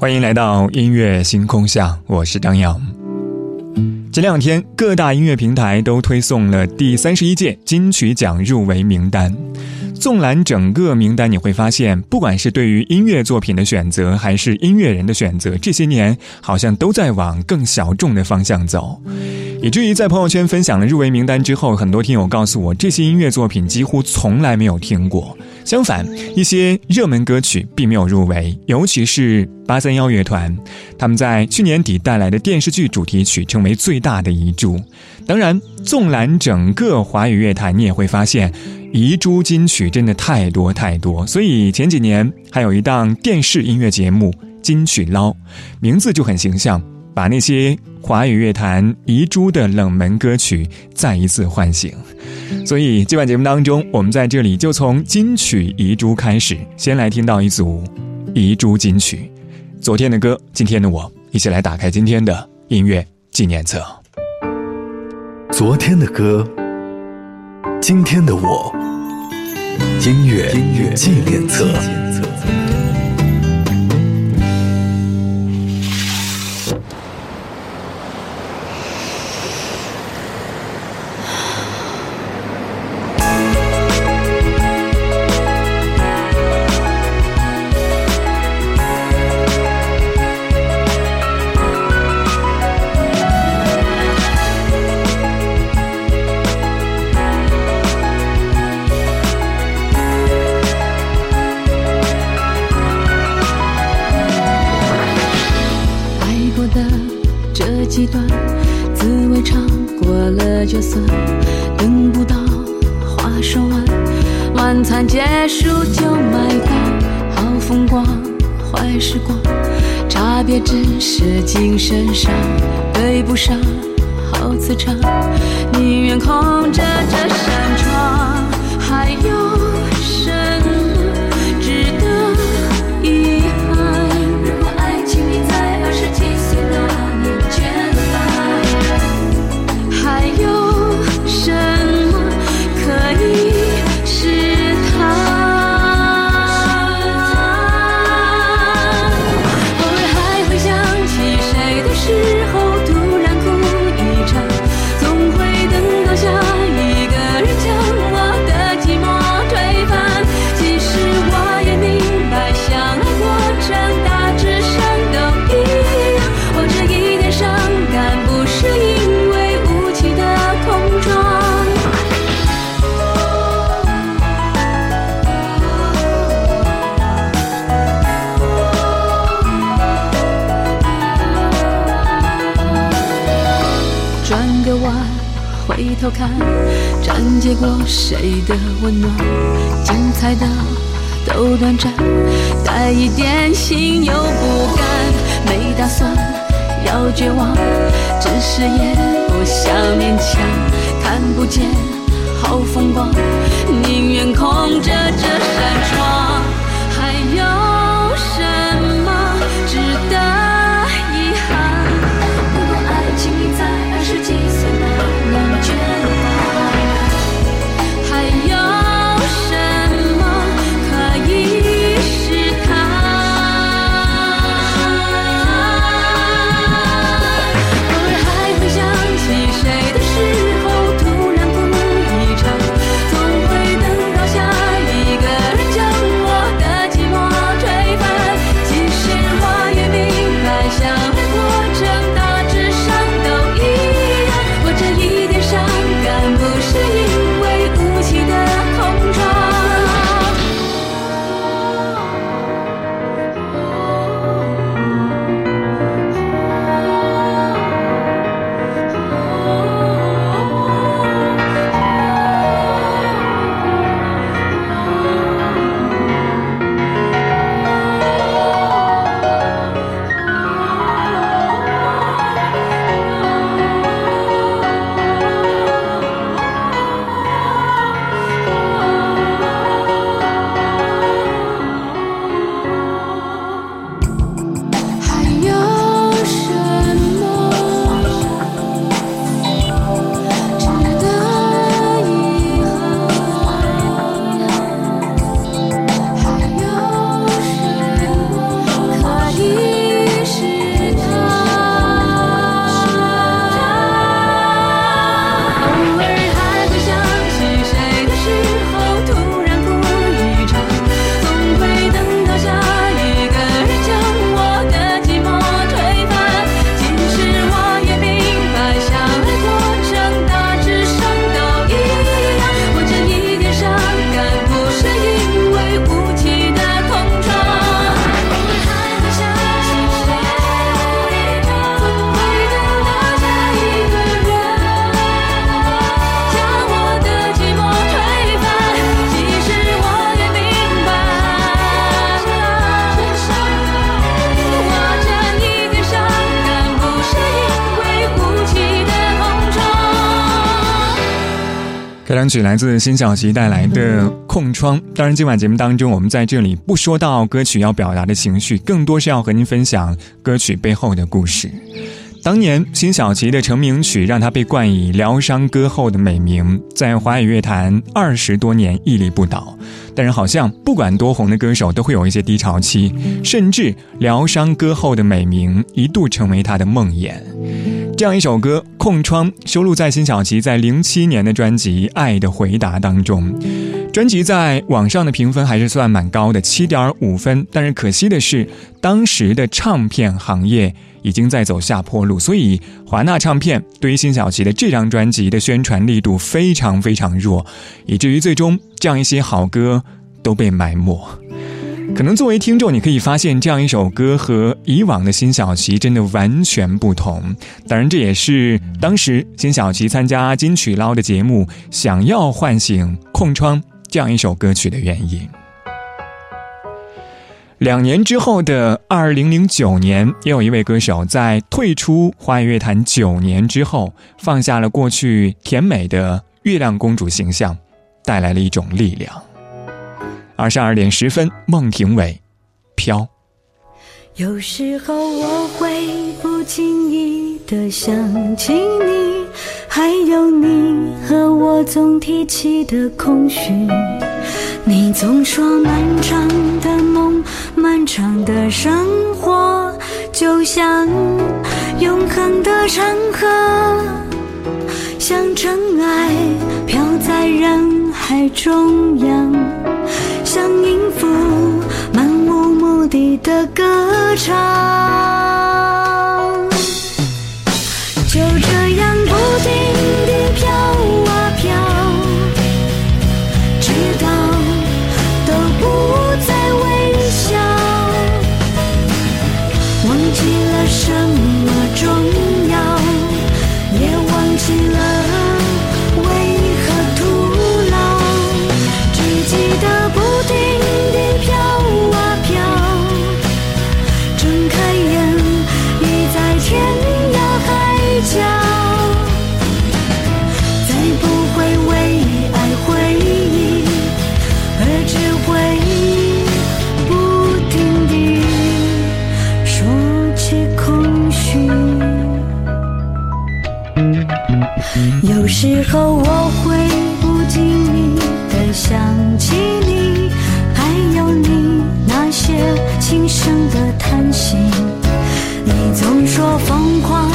欢迎来到音乐星空下，我是张扬。前两天，各大音乐平台都推送了第三十一届金曲奖入围名单。纵览整个名单，你会发现，不管是对于音乐作品的选择，还是音乐人的选择，这些年好像都在往更小众的方向走。以至于在朋友圈分享了入围名单之后，很多听友告诉我，这些音乐作品几乎从来没有听过。相反，一些热门歌曲并没有入围，尤其是八三幺乐团，他们在去年底带来的电视剧主题曲成为最大的遗珠。当然，纵览整个华语乐坛，你也会发现，遗珠金曲真的太多太多。所以前几年还有一档电视音乐节目《金曲捞》，名字就很形象。把那些华语乐坛遗珠的冷门歌曲再一次唤醒，所以今晚节目当中，我们在这里就从金曲遗珠开始，先来听到一组遗珠金曲。昨天的歌，今天的我，一起来打开今天的音乐纪念册。昨天的歌，今天的我，音乐音乐纪念册。回头看，斩结过谁的温暖？精彩的都短暂，带一点心又不甘，没打算要绝望，只是也不想勉强。看不见好风光，宁愿空着这扇窗。这两曲来自辛晓琪带来的《空窗》。当然，今晚节目当中，我们在这里不说到歌曲要表达的情绪，更多是要和您分享歌曲背后的故事。当年辛晓琪的成名曲让她被冠以疗伤歌后的美名，在华语乐坛二十多年屹立不倒。但是好像不管多红的歌手都会有一些低潮期，甚至疗伤歌后的美名一度成为她的梦魇。这样一首歌《空窗》收录在辛晓琪在零七年的专辑《爱的回答》当中。专辑在网上的评分还是算蛮高的，七点五分。但是可惜的是，当时的唱片行业已经在走下坡路，所以华纳唱片对于辛晓琪的这张专辑的宣传力度非常非常弱，以至于最终这样一些好歌都被埋没。可能作为听众，你可以发现这样一首歌和以往的辛晓琪真的完全不同。当然，这也是当时辛晓琪参加金曲捞的节目，想要唤醒空窗。这样一首歌曲的原因。两年之后的二零零九年，也有一位歌手在退出华语乐坛九年之后，放下了过去甜美的月亮公主形象，带来了一种力量。二十二点十分，孟庭苇，飘。有时候我会不经意的想起你。还有你和我总提起的空虚，你总说漫长的梦，漫长的生活就像永恒的长河，像尘埃飘在人海中央，像音符漫无目的的歌唱。有时候我会不经意的想起你，还有你那些轻声的叹息。你总说疯狂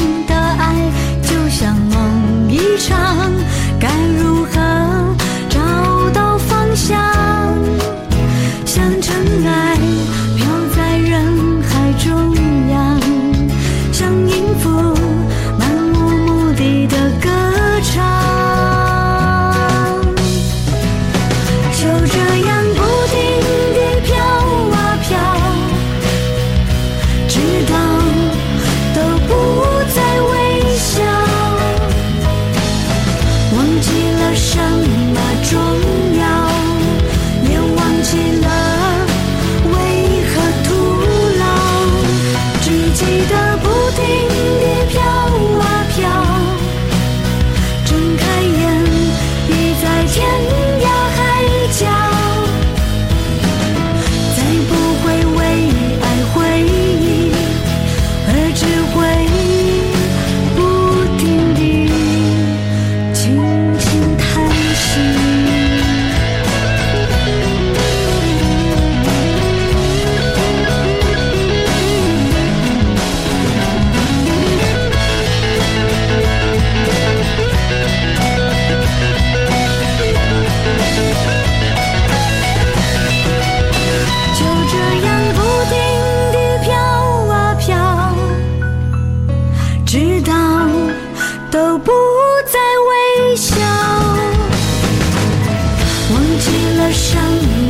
的声音。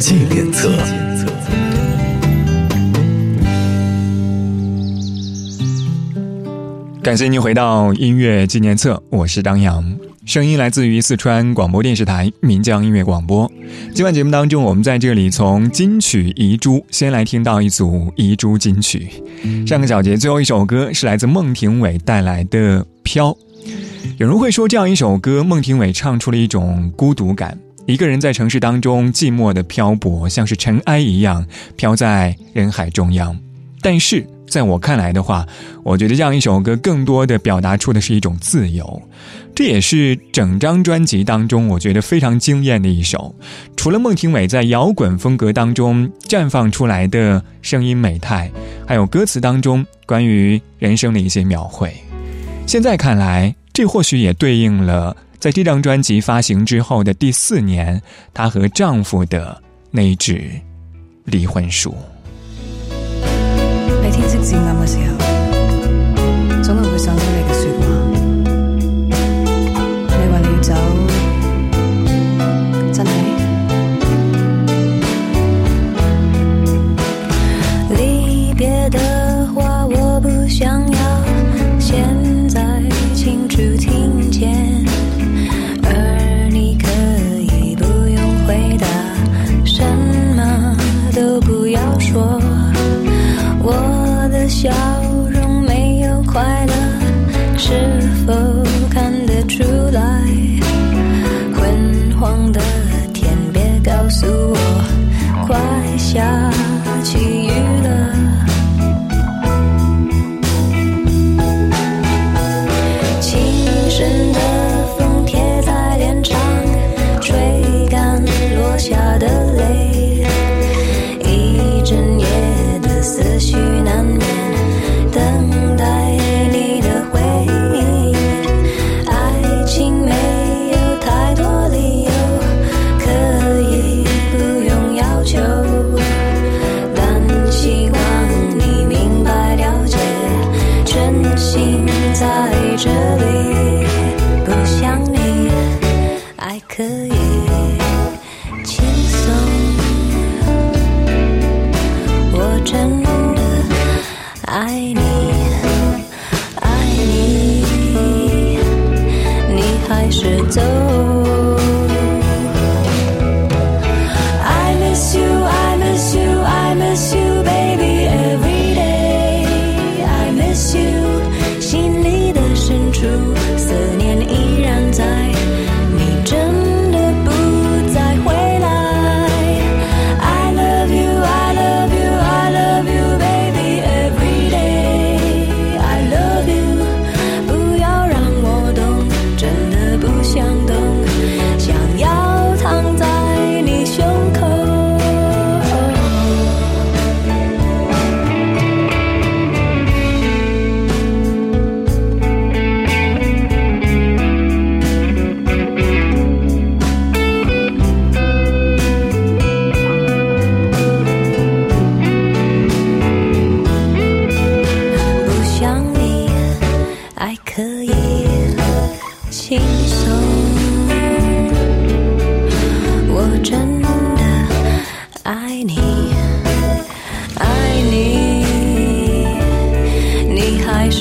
纪念册。感谢您回到音乐纪念册，我是张扬，声音来自于四川广播电视台岷江音乐广播。今晚节目当中，我们在这里从金曲遗珠先来听到一组遗珠金曲。上个小节最后一首歌是来自孟庭苇带来的《飘》。有人会说，这样一首歌，孟庭苇唱出了一种孤独感，一个人在城市当中寂寞的漂泊，像是尘埃一样飘在人海中央。但是。在我看来的话，我觉得这样一首歌更多的表达出的是一种自由，这也是整张专辑当中我觉得非常惊艳的一首。除了孟庭苇在摇滚风格当中绽放出来的声音美态，还有歌词当中关于人生的一些描绘，现在看来，这或许也对应了在这张专辑发行之后的第四年，她和丈夫的那纸离婚书。天，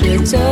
it's.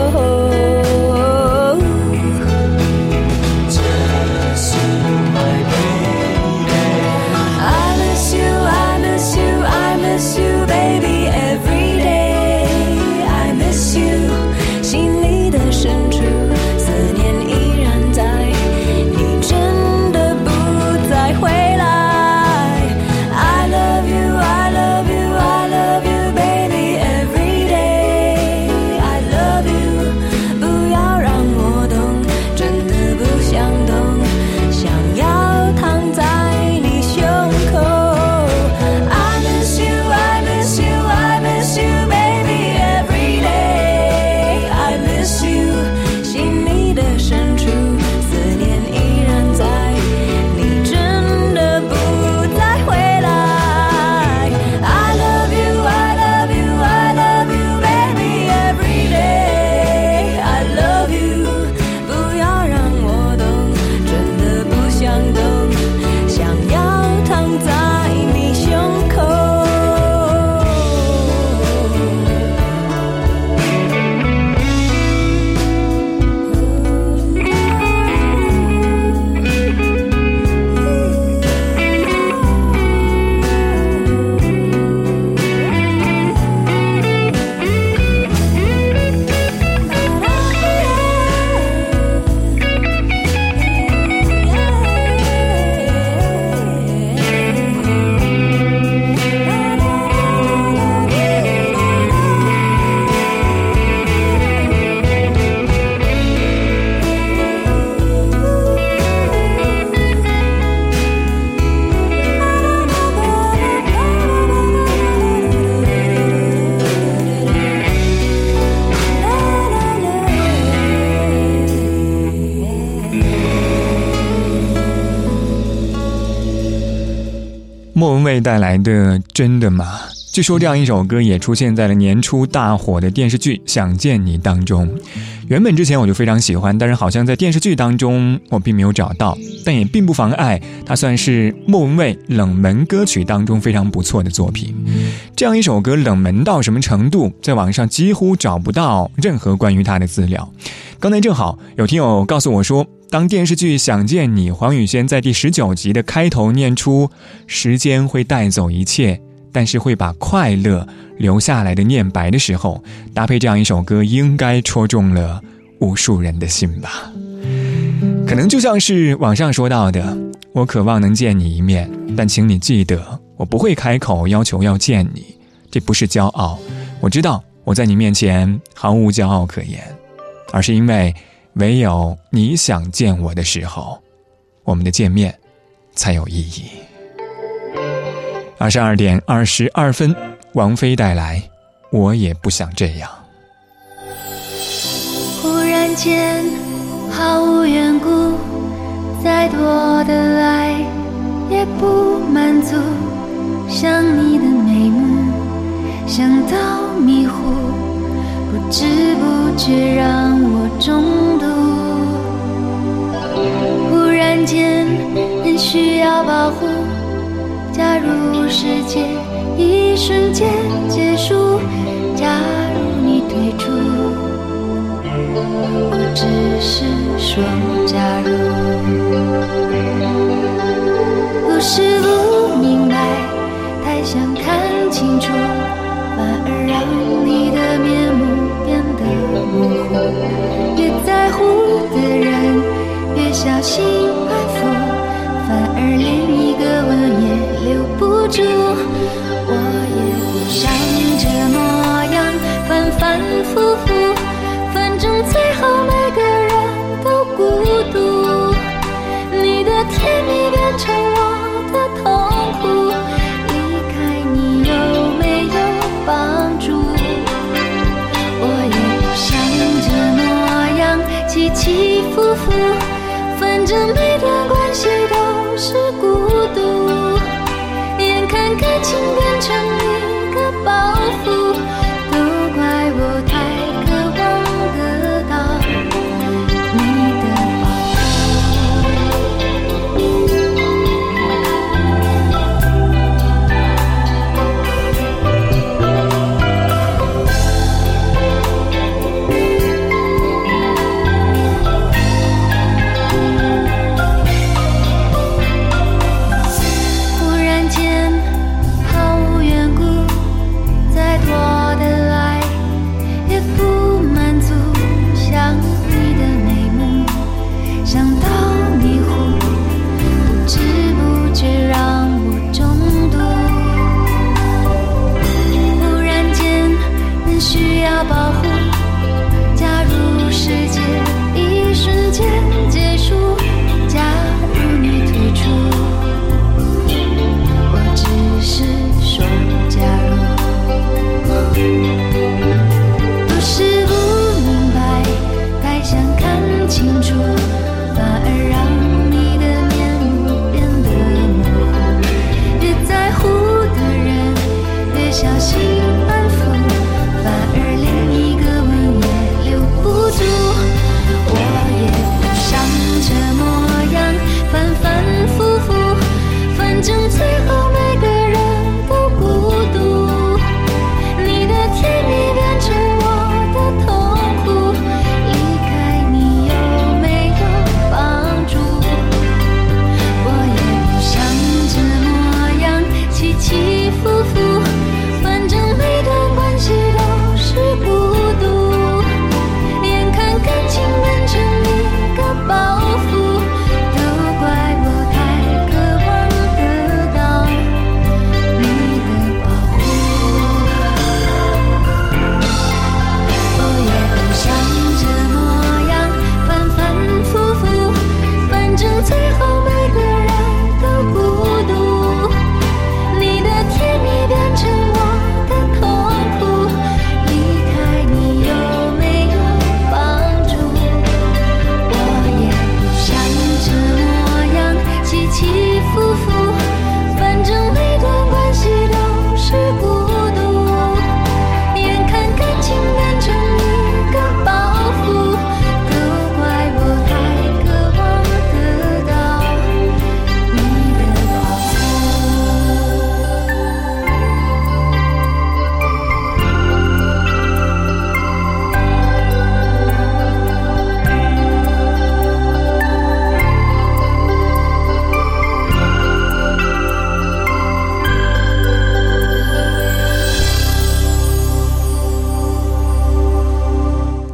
带来的《真的吗》？据说这样一首歌也出现在了年初大火的电视剧《想见你》当中。原本之前我就非常喜欢，但是好像在电视剧当中我并没有找到，但也并不妨碍它算是莫文蔚冷门歌曲当中非常不错的作品。这样一首歌冷门到什么程度，在网上几乎找不到任何关于它的资料。刚才正好有听友告诉我说，当电视剧《想见你》黄宇轩在第十九集的开头念出“时间会带走一切”。但是会把快乐留下来的念白的时候，搭配这样一首歌，应该戳中了无数人的心吧。可能就像是网上说到的：“我渴望能见你一面，但请你记得，我不会开口要求要见你。这不是骄傲，我知道我在你面前毫无骄傲可言，而是因为唯有你想见我的时候，我们的见面才有意义。”二十二点二十二分，王菲带来《我也不想这样》。忽然间，毫无缘故，再多的爱也不满足。想你的眉目，想到迷糊，不知不觉让我中需要保护。假如世界一瞬间结束，假如你退出，我只是说假如。不是不明白，太想看清楚，反而让你的面目变得模糊。越在乎的人，越小心住，我也不想这模样，反反复复，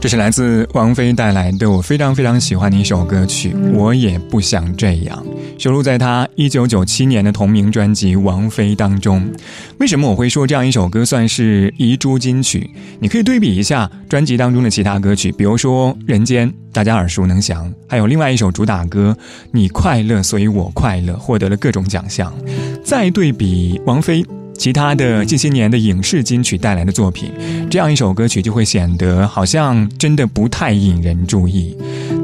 这是来自王菲带来的我非常非常喜欢的一首歌曲，我也不想这样，收录在她一九九七年的同名专辑《王菲》当中。为什么我会说这样一首歌算是遗珠金曲？你可以对比一下专辑当中的其他歌曲，比如说《人间》，大家耳熟能详；还有另外一首主打歌《你快乐所以我快乐》，获得了各种奖项。再对比王菲。其他的近些年的影视金曲带来的作品，这样一首歌曲就会显得好像真的不太引人注意。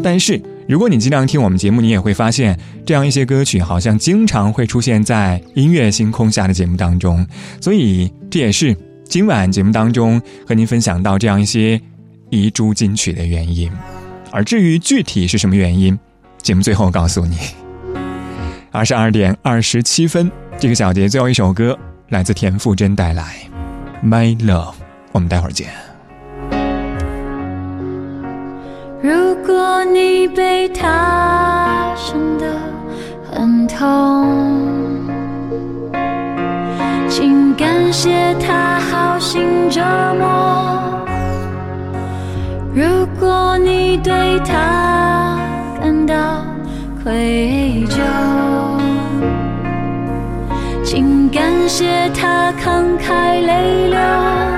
但是，如果你经常听我们节目，你也会发现，这样一些歌曲好像经常会出现在音乐星空下的节目当中。所以，这也是今晚节目当中和您分享到这样一些遗珠金曲的原因。而至于具体是什么原因，节目最后告诉你。二十二点二十七分，这个小节最后一首歌。来自田馥甄带来《My Love》，我们待会儿见。如果你被他伤得很痛，请感谢他好心折磨。如果你对他感到愧疚。感谢他慷慨泪流。